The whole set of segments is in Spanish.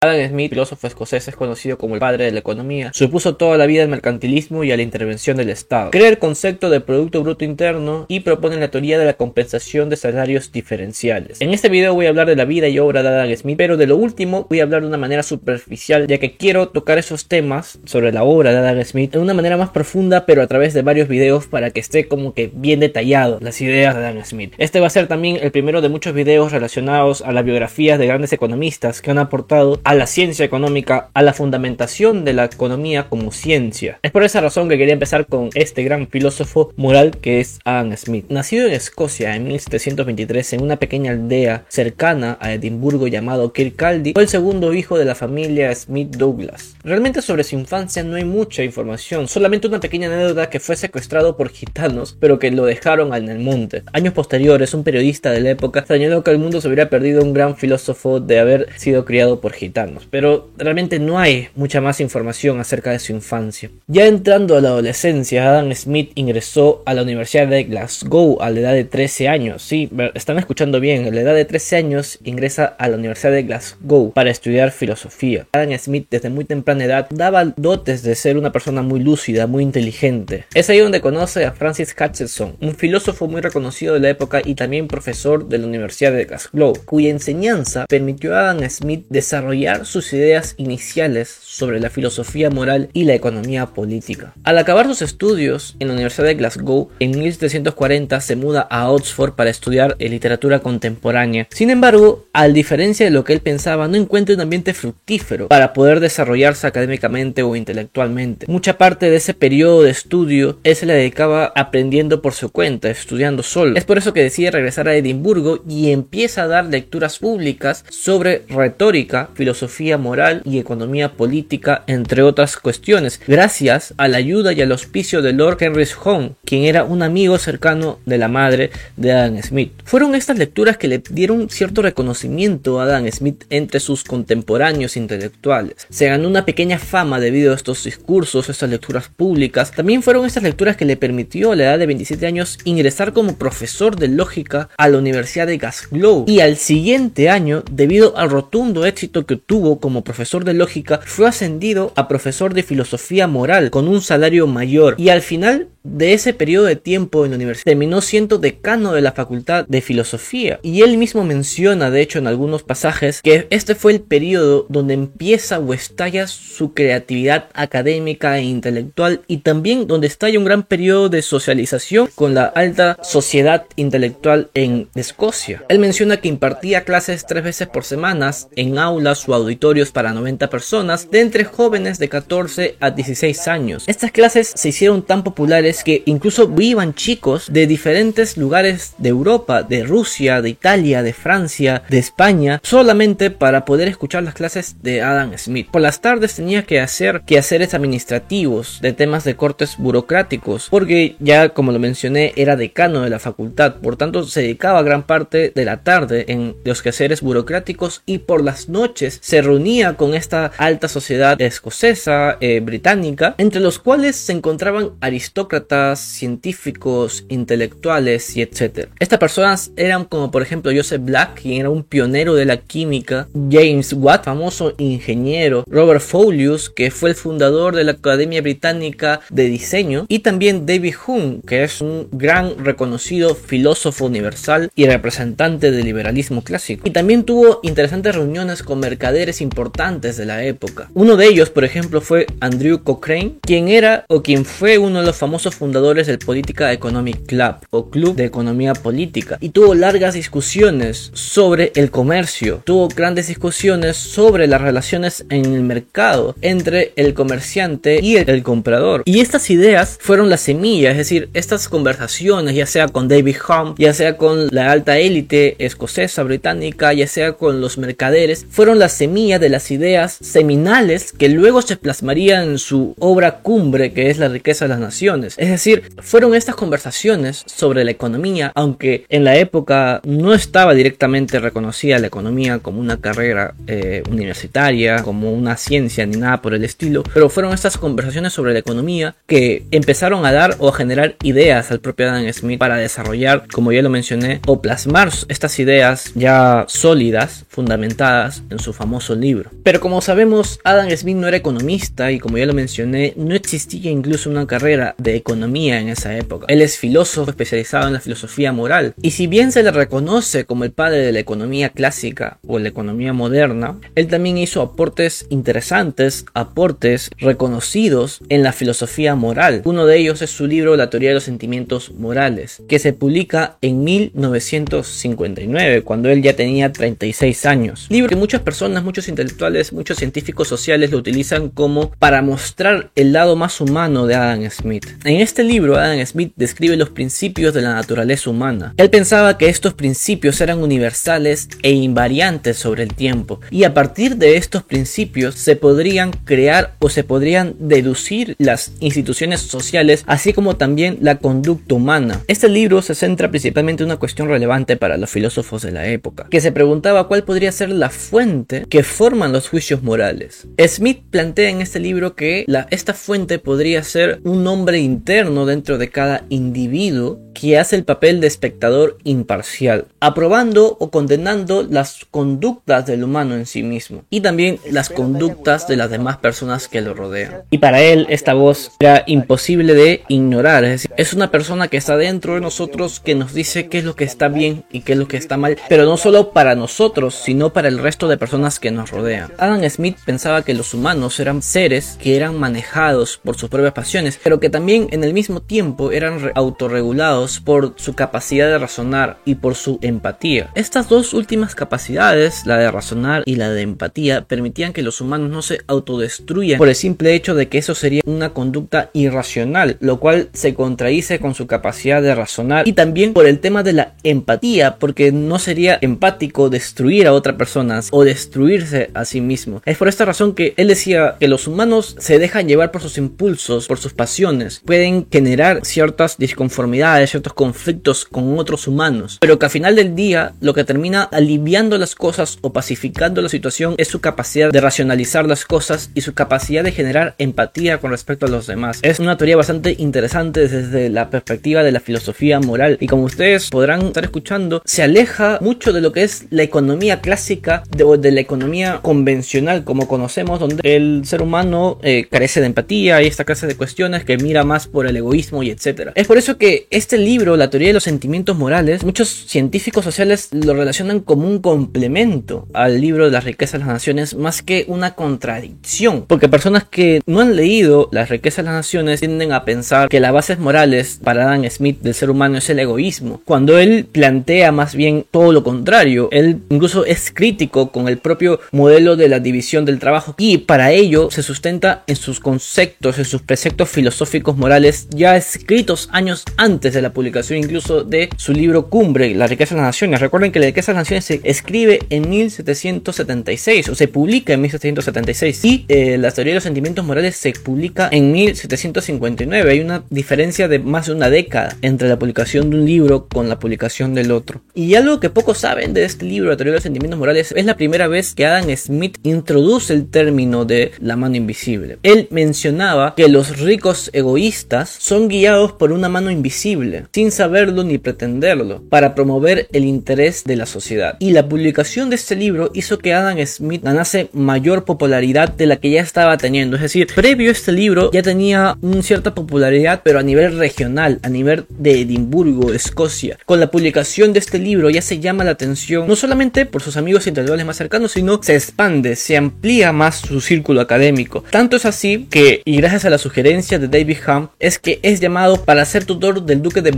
Adam Smith, filósofo escocés, es conocido como el padre de la economía. Supuso toda la vida al mercantilismo y a la intervención del Estado. Crea el concepto de Producto Bruto Interno y propone la teoría de la compensación de salarios diferenciales. En este video voy a hablar de la vida y obra de Adam Smith, pero de lo último voy a hablar de una manera superficial, ya que quiero tocar esos temas sobre la obra de Adam Smith de una manera más profunda, pero a través de varios videos para que esté como que bien detallado las ideas de Adam Smith. Este va a ser también el primero de muchos videos relacionados a las biografías de grandes economistas que han aportado a la ciencia económica, a la fundamentación de la economía como ciencia. Es por esa razón que quería empezar con este gran filósofo moral que es Adam Smith. Nacido en Escocia en 1723 en una pequeña aldea cercana a Edimburgo llamado Kirkcaldy, fue el segundo hijo de la familia Smith Douglas. Realmente sobre su infancia no hay mucha información, solamente una pequeña anécdota que fue secuestrado por gitanos, pero que lo dejaron en el monte. Años posteriores, un periodista de la época señaló que el mundo se hubiera perdido un gran filósofo de haber sido criado por gitanos pero realmente no hay mucha más información acerca de su infancia. Ya entrando a la adolescencia, Adam Smith ingresó a la Universidad de Glasgow a la edad de 13 años. Sí, están escuchando bien, a la edad de 13 años ingresa a la Universidad de Glasgow para estudiar filosofía. Adam Smith desde muy temprana edad daba dotes de ser una persona muy lúcida, muy inteligente. Es ahí donde conoce a Francis Hutcheson, un filósofo muy reconocido de la época y también profesor de la Universidad de Glasgow, cuya enseñanza permitió a Adam Smith desarrollar sus ideas iniciales sobre la filosofía moral y la economía política. Al acabar sus estudios en la Universidad de Glasgow, en 1740 se muda a Oxford para estudiar literatura contemporánea. Sin embargo, a diferencia de lo que él pensaba, no encuentra un ambiente fructífero para poder desarrollarse académicamente o intelectualmente. Mucha parte de ese periodo de estudio él se le dedicaba aprendiendo por su cuenta, estudiando solo. Es por eso que decide regresar a Edimburgo y empieza a dar lecturas públicas sobre retórica, filosofía moral y economía política, entre otras cuestiones, gracias a la ayuda y al auspicio de Lord Henry Home, quien era un amigo cercano de la madre de Adam Smith. Fueron estas lecturas que le dieron cierto reconocimiento a Adam Smith entre sus contemporáneos intelectuales. Se ganó una pequeña fama debido a estos discursos, estas lecturas públicas. También fueron estas lecturas que le permitió a la edad de 27 años ingresar como profesor de lógica a la Universidad de Glasgow y al siguiente año, debido al rotundo éxito que tuvo como profesor de lógica, fue ascendido a profesor de filosofía moral con un salario mayor y al final de ese periodo de tiempo en la universidad terminó siendo decano de la facultad de filosofía y él mismo menciona de hecho en algunos pasajes que este fue el periodo donde empieza o estalla su creatividad académica e intelectual y también donde estalla un gran periodo de socialización con la alta sociedad intelectual en Escocia. Él menciona que impartía clases tres veces por semana en aulas o auditorios para 90 personas de entre jóvenes de 14 a 16 años. Estas clases se hicieron tan populares que incluso vivan chicos de diferentes lugares de Europa, de Rusia, de Italia, de Francia, de España, solamente para poder escuchar las clases de Adam Smith. Por las tardes tenía que hacer quehaceres administrativos de temas de cortes burocráticos, porque ya como lo mencioné era decano de la facultad, por tanto se dedicaba gran parte de la tarde en los quehaceres burocráticos y por las noches se reunía con esta alta sociedad escocesa, eh, británica, entre los cuales se encontraban aristócratas científicos, intelectuales y etc. Estas personas eran como por ejemplo Joseph Black, quien era un pionero de la química, James Watt, famoso ingeniero, Robert Folius, que fue el fundador de la Academia Británica de Diseño, y también David Hume, que es un gran reconocido filósofo universal y representante del liberalismo clásico. Y también tuvo interesantes reuniones con mercaderes importantes de la época. Uno de ellos, por ejemplo, fue Andrew Cochrane, quien era o quien fue uno de los famosos fundadores del Politica Economic Club o Club de Economía Política y tuvo largas discusiones sobre el comercio, tuvo grandes discusiones sobre las relaciones en el mercado entre el comerciante y el, comprador. Y estas ideas fueron la semilla, es decir, estas conversaciones, ya sea con David Hume, ya sea con la alta élite escocesa, británica, ya sea con los mercaderes, fueron la semilla de las ideas seminales que luego se plasmarían en su obra cumbre que es la riqueza de las naciones. Es decir, fueron estas conversaciones sobre la economía, aunque en la época no estaba directamente reconocida la economía como una carrera eh, universitaria, como una ciencia ni nada por el estilo, pero fueron estas conversaciones sobre la economía que empezaron a dar o a generar ideas al propio Adam Smith para desarrollar, como ya lo mencioné, o plasmar estas ideas ya sólidas, fundamentadas en su famoso libro. Pero como sabemos, Adam Smith no era economista y como ya lo mencioné, no existía incluso una carrera de economía en esa época. Él es filósofo especializado en la filosofía moral y si bien se le reconoce como el padre de la economía clásica o la economía moderna, él también hizo aportes interesantes, aportes reconocidos en la filosofía moral. Uno de ellos es su libro La teoría de los sentimientos morales, que se publica en 1959, cuando él ya tenía 36 años. Libro que muchas personas, muchos intelectuales, muchos científicos sociales lo utilizan como para mostrar el lado más humano de Adam Smith. En este libro, Adam Smith describe los principios de la naturaleza humana. Él pensaba que estos principios eran universales e invariantes sobre el tiempo, y a partir de estos principios se podrían crear o se podrían deducir las instituciones sociales, así como también la conducta humana. Este libro se centra principalmente en una cuestión relevante para los filósofos de la época, que se preguntaba cuál podría ser la fuente que forman los juicios morales. Smith plantea en este libro que esta fuente podría ser un hombre interno dentro de cada individuo que hace el papel de espectador imparcial, aprobando o condenando las conductas del humano en sí mismo y también las conductas de las demás personas que lo rodean. Y para él esta voz era imposible de ignorar, es decir, es una persona que está dentro de nosotros que nos dice qué es lo que está bien y qué es lo que está mal, pero no solo para nosotros, sino para el resto de personas que nos rodean. Adam Smith pensaba que los humanos eran seres que eran manejados por sus propias pasiones, pero que también en el mismo tiempo eran autorregulados por su capacidad de razonar y por su empatía. Estas dos últimas capacidades, la de razonar y la de empatía, permitían que los humanos no se autodestruyan por el simple hecho de que eso sería una conducta irracional, lo cual se contradice con su capacidad de razonar y también por el tema de la empatía, porque no sería empático destruir a otra persona o destruirse a sí mismo. Es por esta razón que él decía que los humanos se dejan llevar por sus impulsos, por sus pasiones, pueden generar ciertas disconformidades, conflictos con otros humanos, pero que al final del día lo que termina aliviando las cosas o pacificando la situación es su capacidad de racionalizar las cosas y su capacidad de generar empatía con respecto a los demás. Es una teoría bastante interesante desde la perspectiva de la filosofía moral y como ustedes podrán estar escuchando, se aleja mucho de lo que es la economía clásica de, de la economía convencional como conocemos, donde el ser humano eh, carece de empatía y esta clase de cuestiones que mira más por el egoísmo y etcétera. Es por eso que este libro, La teoría de los sentimientos morales, muchos científicos sociales lo relacionan como un complemento al libro de las riquezas de las naciones más que una contradicción. Porque personas que no han leído las riquezas de las naciones tienden a pensar que las bases morales para Adam Smith del ser humano es el egoísmo. Cuando él plantea más bien todo lo contrario, él incluso es crítico con el propio modelo de la división del trabajo y para ello se sustenta en sus conceptos, en sus preceptos filosóficos morales ya escritos años antes de la publicación incluso de su libro Cumbre, La riqueza de las naciones. Recuerden que La riqueza de las naciones se escribe en 1776 o se publica en 1776 y eh, La teoría de los sentimientos morales se publica en 1759. Hay una diferencia de más de una década entre la publicación de un libro con la publicación del otro. Y algo que pocos saben de este libro, La teoría de los sentimientos morales, es la primera vez que Adam Smith introduce el término de la mano invisible. Él mencionaba que los ricos egoístas son guiados por una mano invisible sin saberlo ni pretenderlo, para promover el interés de la sociedad. Y la publicación de este libro hizo que Adam Smith ganase mayor popularidad de la que ya estaba teniendo. Es decir, previo a este libro ya tenía una cierta popularidad, pero a nivel regional, a nivel de Edimburgo, Escocia. Con la publicación de este libro ya se llama la atención no solamente por sus amigos intelectuales más cercanos, sino se expande, se amplía más su círculo académico. Tanto es así que, y gracias a la sugerencia de David Hume, es que es llamado para ser tutor del duque de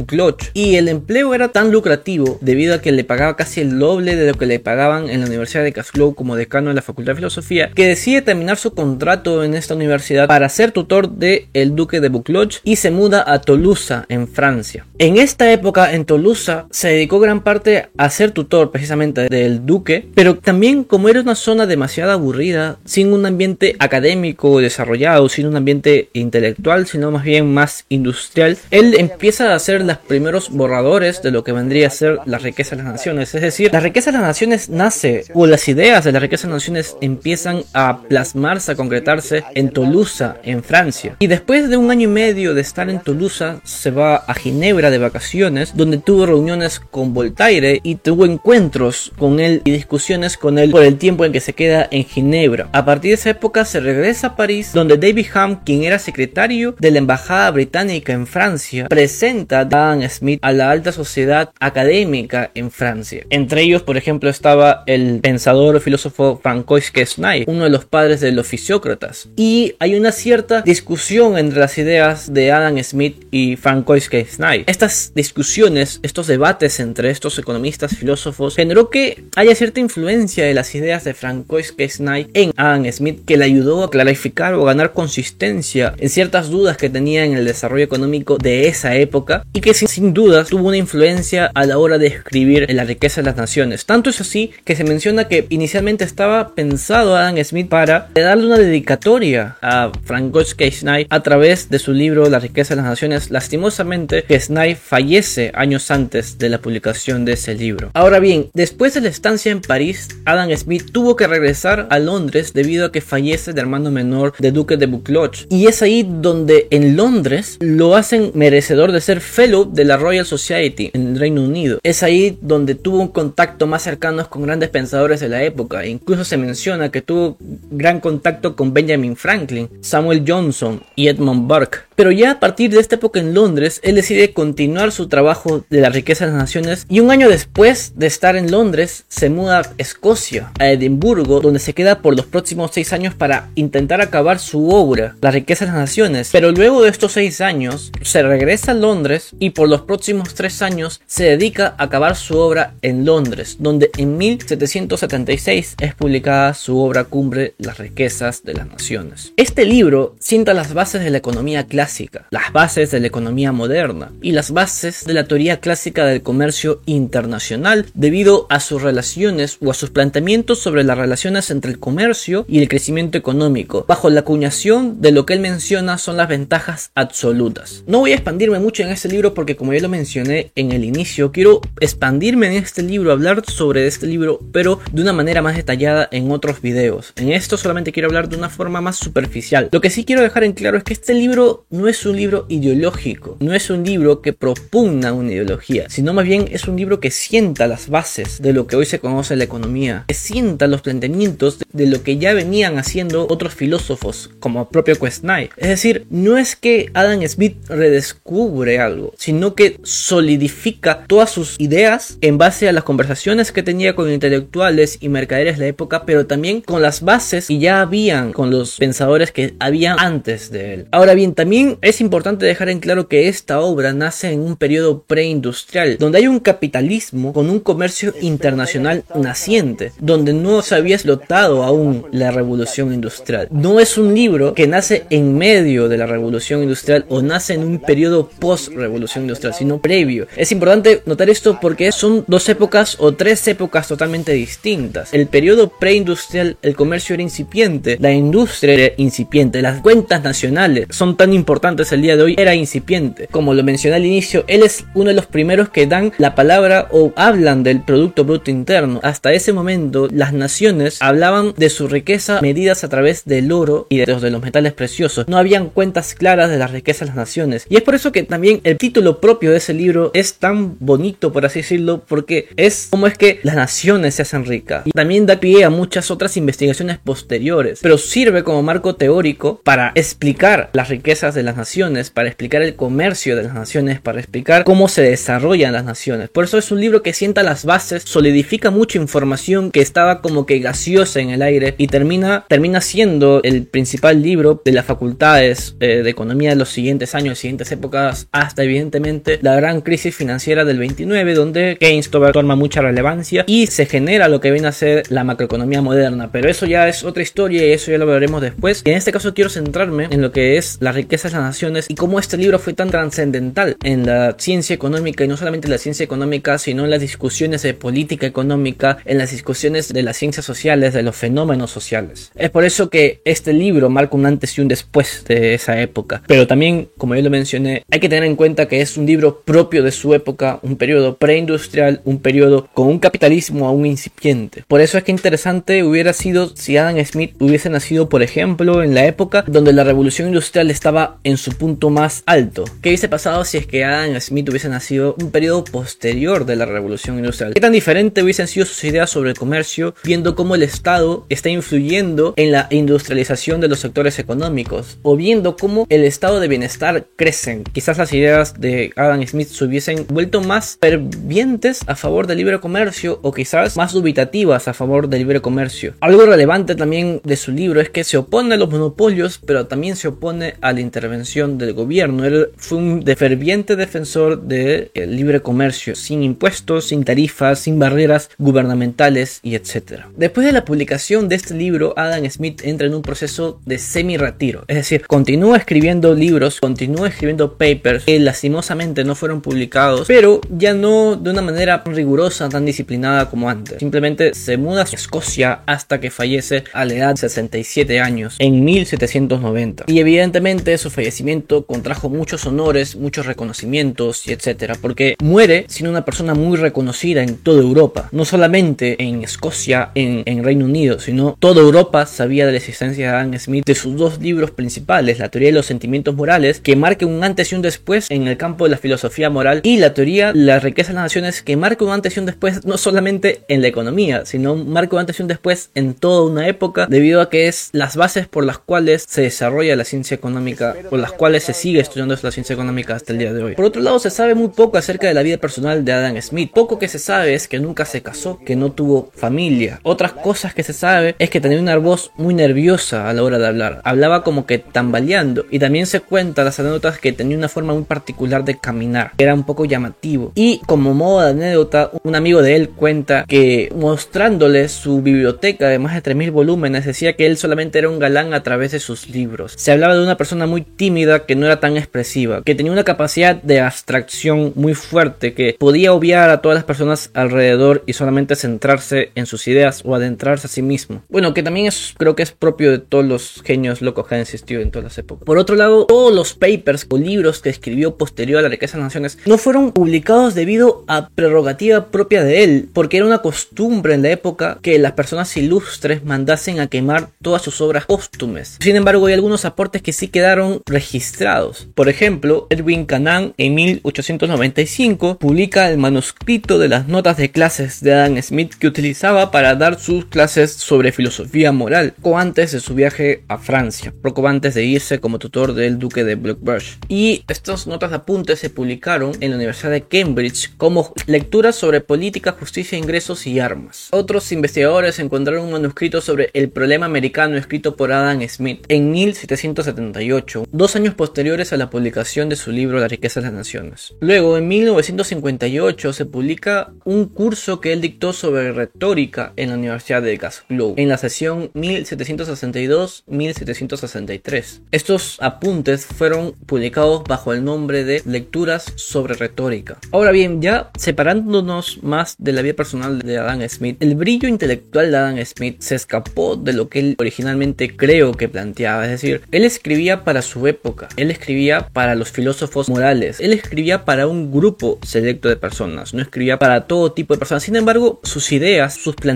y el empleo era tan lucrativo debido a que le pagaba casi el doble de lo que le pagaban en la Universidad de Glasgow como decano de la Facultad de Filosofía que decide terminar su contrato en esta universidad para ser tutor de el duque de Bucloch y se muda a Tolosa en Francia. En esta época en Tolosa se dedicó gran parte a ser tutor precisamente del duque, pero también como era una zona demasiado aburrida, sin un ambiente académico desarrollado, sin un ambiente intelectual, sino más bien más industrial, él empieza a hacer los primeros borradores de lo que vendría a ser la riqueza de las naciones. Es decir, la riqueza de las naciones nace, o las ideas de la riqueza de las naciones empiezan a plasmarse, a concretarse en Tolosa, en Francia. Y después de un año y medio de estar en Tolosa, se va a Ginebra de vacaciones, donde tuvo reuniones con Voltaire y tuvo encuentros con él y discusiones con él por el tiempo en que se queda en Ginebra. A partir de esa época se regresa a París, donde David Ham, quien era secretario de la embajada británica en Francia, presenta a Dan Smith a la alta sociedad académica en Francia. Entre ellos, por ejemplo, estaba el pensador o filósofo Francois Quesnay, uno de los padres de los fisiócratas. Y hay una cierta discusión entre las ideas de Adam Smith y Francois Quesnay. Estas discusiones, estos debates entre estos economistas filósofos generó que haya cierta influencia de las ideas de Francois Quesnay en Adam Smith que le ayudó a clarificar o ganar consistencia en ciertas dudas que tenía en el desarrollo económico de esa época y que sin, sin dudas tuvo una influencia a la hora de escribir la riqueza de las naciones. Tanto es así que se menciona que inicialmente estaba pensado Adam Smith para darle una dedicatoria a Francois Quesnay a través de su libro La riqueza de las naciones. Lastimosamente, Quesnay fallece años antes de la publicación de ese libro. Ahora bien, después de la estancia en París, Adam Smith tuvo que regresar a Londres debido a que fallece el hermano menor de Duque de Buccleuch. Y es ahí donde en Londres lo hacen merecedor de ser fellow de la Royal Society en el Reino Unido. Es ahí donde tuvo un contacto más cercano con grandes pensadores de la época. E incluso se menciona que tuvo gran contacto con Benjamin Franklin, Samuel Johnson y Edmund Burke. Pero ya a partir de esta época en Londres, él decide continuar su trabajo de la riqueza de las naciones y un año después de estar en Londres se muda a Escocia, Edimburgo, donde se queda por los próximos seis años para intentar acabar su obra, La riqueza de las naciones. Pero luego de estos seis años, se regresa a Londres y por los próximos tres años se dedica a acabar su obra en Londres, donde en 1776 es publicada su obra cumbre Las riquezas de las naciones. Este libro sienta las bases de la economía clásica, las bases de la economía moderna y las bases de la teoría clásica del comercio internacional debido a sus relaciones o a sus planteamientos sobre las relaciones entre el comercio y el crecimiento económico, bajo la acuñación de lo que él menciona son las ventajas absolutas. No voy a expandirme mucho en este libro porque como ya lo mencioné en el inicio, quiero expandirme en este libro, hablar sobre este libro, pero de una manera más detallada en otros videos. En esto solamente quiero hablar de una forma más superficial. Lo que sí quiero dejar en claro es que este libro no es un libro ideológico, no es un libro que propugna una ideología, sino más bien es un libro que sienta las bases de lo que hoy se conoce la economía, los planteamientos de lo que ya venían haciendo otros filósofos, como propio Quesnay. Es decir, no es que Adam Smith redescubre algo, sino que solidifica todas sus ideas en base a las conversaciones que tenía con intelectuales y mercaderes de la época, pero también con las bases que ya habían con los pensadores que habían antes de él. Ahora bien, también es importante dejar en claro que esta obra nace en un periodo preindustrial, donde hay un capitalismo con un comercio internacional naciente, donde no se había explotado aún la revolución industrial. No es un libro que nace en medio de la revolución industrial o nace en un periodo post-revolución industrial, sino previo. Es importante notar esto porque son dos épocas o tres épocas totalmente distintas. El periodo preindustrial, el comercio era incipiente, la industria era incipiente, las cuentas nacionales son tan importantes el día de hoy, era incipiente. Como lo mencioné al inicio, él es uno de los primeros que dan la palabra o hablan del Producto Bruto Interno. Hasta ese momento, las naciones hablaban de su riqueza medidas a través del oro y de los, de los metales preciosos. No habían cuentas claras de las riquezas de las naciones. Y es por eso que también el título propio de ese libro es tan bonito, por así decirlo, porque es como es que las naciones se hacen ricas. Y también da pie a muchas otras investigaciones posteriores, pero sirve como marco teórico para explicar las riquezas de las naciones, para explicar el comercio de las naciones, para explicar cómo se desarrollan las naciones. Por eso es un libro que sienta las bases, solidifica mucha información que estaba como que gaseosa en el aire y termina, termina siendo el principal libro de las facultades eh, de economía de los siguientes años, siguientes épocas, hasta evidentemente la gran crisis financiera del 29, donde Keynes toma mucha relevancia y se genera lo que viene a ser la macroeconomía moderna. Pero eso ya es otra historia y eso ya lo veremos después. En este caso quiero centrarme en lo que es la riqueza de las naciones y cómo este libro fue tan trascendental en la ciencia económica y no solamente en la ciencia económica, sino en las discusiones de política económica, en las discusiones de las ciencias sociales, de los fenómenos sociales. Es por eso que este libro marca un antes y un después de esa época. Pero también, como yo lo mencioné, hay que tener en cuenta que es un libro propio de su época, un periodo preindustrial, un periodo con un capitalismo aún incipiente. Por eso es que interesante hubiera sido si Adam Smith hubiese nacido, por ejemplo, en la época donde la revolución industrial estaba en su punto más alto. ¿Qué hubiese pasado si es que Adam Smith hubiese nacido un periodo posterior de la revolución industrial? ¿Qué tan diferente hubiesen sido sus ideas sobre el comercio viendo cómo el Estado está influyendo en la industrialización de los sectores económicos, o viendo cómo el estado de bienestar crecen. Quizás las ideas de Adam Smith se hubiesen vuelto más fervientes a favor del libre comercio, o quizás más dubitativas a favor del libre comercio. Algo relevante también de su libro es que se opone a los monopolios, pero también se opone a la intervención del gobierno. Él fue un ferviente defensor del libre comercio, sin impuestos, sin tarifas, sin barreras gubernamentales y etc. Después de la publicación de este libro, Adam Smith entra en un proceso de semi-retiro, es decir, continúa escribiendo libros, continúa escribiendo papers que lastimosamente no fueron publicados, pero ya no de una manera rigurosa, tan disciplinada como antes. Simplemente se muda a Escocia hasta que fallece a la edad de 67 años en 1790. Y evidentemente su fallecimiento contrajo muchos honores, muchos reconocimientos y etcétera, porque muere siendo una persona muy reconocida en toda Europa, no solamente en Escocia, en, en Reino Unido, sino toda Europa sabía de la existencia de Adam Smith, de sus dos libros principales, la teoría de los sentimientos morales, que marca un antes y un después en el campo de la filosofía moral, y la teoría La riqueza de las naciones, que marca un antes y un después no solamente en la economía, sino marca un antes y un después en toda una época, debido a que es las bases por las cuales se desarrolla la ciencia económica, por las cuales se sigue estudiando la ciencia económica hasta el día de hoy. Por otro lado, se sabe muy poco acerca de la vida personal de Adam Smith. Poco que se sabe es que nunca se casó, que no tuvo familia. Otras cosas que se sabe es que tenía una voz muy nerviosa a la hora de hablar. Hablaba como que tambaleando. Y también se cuenta las anécdotas que tenía una forma muy particular de caminar. Era un poco llamativo. Y como modo de anécdota, un amigo de él cuenta que mostrándole su biblioteca de más de 3.000 volúmenes, decía que él solamente era un galán a través de sus libros. Se hablaba de una persona muy tímida que no era tan expresiva, que tenía una capacidad de abstracción muy fuerte, que podía obviar a todas las personas alrededor y solamente centrarse en sus ideas o adentrarse a sí mismo. Bueno, que también es, creo que es propio de todos los genios locos que han existido en todas las épocas. Por otro lado, todos los papers o libros que escribió posterior a la riqueza de las naciones no fueron publicados debido a prerrogativa propia de él, porque era una costumbre en la época que las personas ilustres mandasen a quemar todas sus obras póstumes. Sin embargo, hay algunos aportes que sí quedaron registrados. Por ejemplo, Edwin Canan en 1895 publica el manuscrito de las notas de clases de Adam Smith que utilizaba para dar sus clases sobre filosofía moral, poco antes de su viaje a Francia, poco antes de irse como tutor del duque de Blackburn. Y estas notas de apuntes se publicaron en la Universidad de Cambridge como lecturas sobre política, justicia, ingresos y armas. Otros investigadores encontraron un manuscrito sobre el problema americano escrito por Adam Smith en 1778, dos años posteriores a la publicación de su libro La riqueza de las naciones. Luego, en 1958, se publica un curso que él dictó sobre retórica en la Universidad de Glasgow, en la sesión 1762-1763. Estos apuntes fueron publicados bajo el nombre de Lecturas sobre retórica. Ahora bien, ya separándonos más de la vida personal de Adam Smith, el brillo intelectual de Adam Smith se escapó de lo que él originalmente creo que planteaba. Es decir, él escribía para su época, él escribía para los filósofos morales, él escribía para un grupo selecto de personas, no escribía para todo tipo de personas. Sin embargo, sus ideas, sus planteamientos,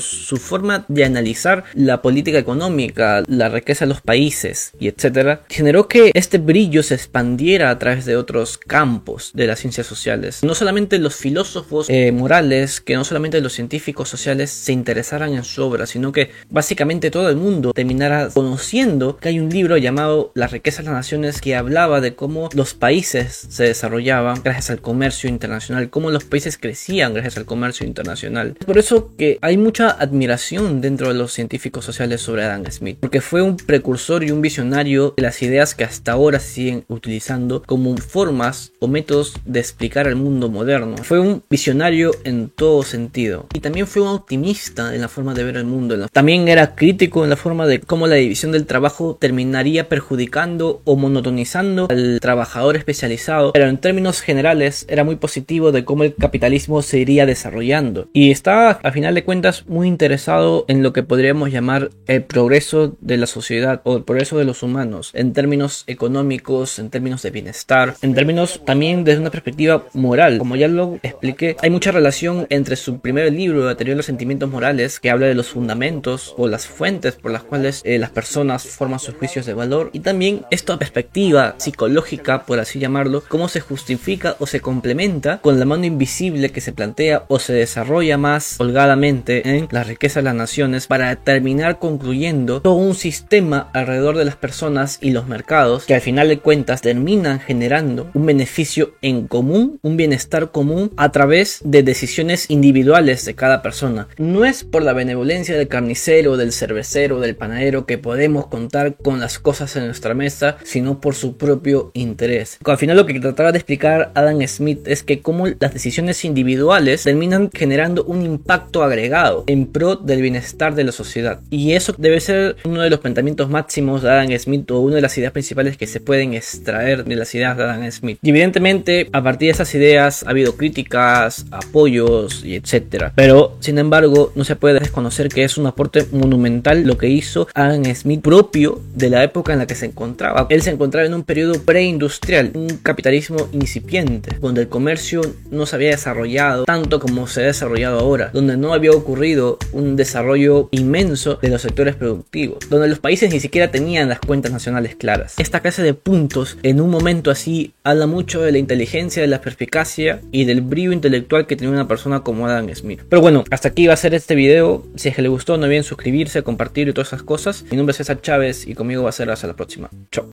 su forma de analizar la política económica, la riqueza de los países y etcétera, generó que este brillo se expandiera a través de otros campos de las ciencias sociales. No solamente los filósofos eh, morales, que no solamente los científicos sociales se interesaran en su obra, sino que básicamente todo el mundo terminara conociendo que hay un libro llamado La riqueza de las naciones que hablaba de cómo los países se desarrollaban gracias al comercio internacional, cómo los países crecían gracias al comercio internacional. Por eso que hay mucha admiración dentro de los científicos sociales sobre Adam Smith, porque fue un precursor y un visionario de las ideas que hasta ahora se siguen utilizando como formas o métodos de explicar el mundo moderno. Fue un visionario en todo sentido y también fue un optimista en la forma de ver el mundo. También era crítico en la forma de cómo la división del trabajo terminaría perjudicando o monotonizando al trabajador especializado, pero en términos generales era muy positivo de cómo el capitalismo se iría desarrollando y estaba a final de cuentas muy interesado en lo que podríamos llamar el progreso de la sociedad o el progreso de los humanos en términos económicos, en términos de bienestar, en términos también desde una perspectiva moral. Como ya lo expliqué, hay mucha relación entre su primer libro, teoría de los sentimientos morales, que habla de los fundamentos o las fuentes por las cuales eh, las personas forman sus juicios de valor, y también esta perspectiva psicológica, por así llamarlo, cómo se justifica o se complementa con la mano invisible que se plantea o se desarrolla más holgadamente profundamente en la riqueza de las naciones para terminar concluyendo todo un sistema alrededor de las personas y los mercados que al final de cuentas terminan generando un beneficio en común, un bienestar común a través de decisiones individuales de cada persona. No es por la benevolencia del carnicero, del cervecero, del panadero que podemos contar con las cosas en nuestra mesa, sino por su propio interés. Al final lo que trataba de explicar Adam Smith es que como las decisiones individuales terminan generando un impacto agregado en pro del bienestar de la sociedad. Y eso debe ser uno de los pensamientos máximos de Adam Smith o una de las ideas principales que se pueden extraer de las ideas de Adam Smith. Y evidentemente a partir de esas ideas ha habido críticas, apoyos y etcétera. Pero sin embargo no se puede desconocer que es un aporte monumental lo que hizo Adam Smith propio de la época en la que se encontraba. Él se encontraba en un periodo preindustrial, un capitalismo incipiente, donde el comercio no se había desarrollado tanto como se ha desarrollado ahora, donde no había ocurrido un desarrollo inmenso de los sectores productivos, donde los países ni siquiera tenían las cuentas nacionales claras. Esta clase de puntos en un momento así habla mucho de la inteligencia, de la perspicacia y del brillo intelectual que tiene una persona como Adam Smith. Pero bueno, hasta aquí va a ser este video. Si es que le gustó, no olviden suscribirse, compartir y todas esas cosas. Mi nombre es César Chávez y conmigo va a ser hasta la próxima. Chao.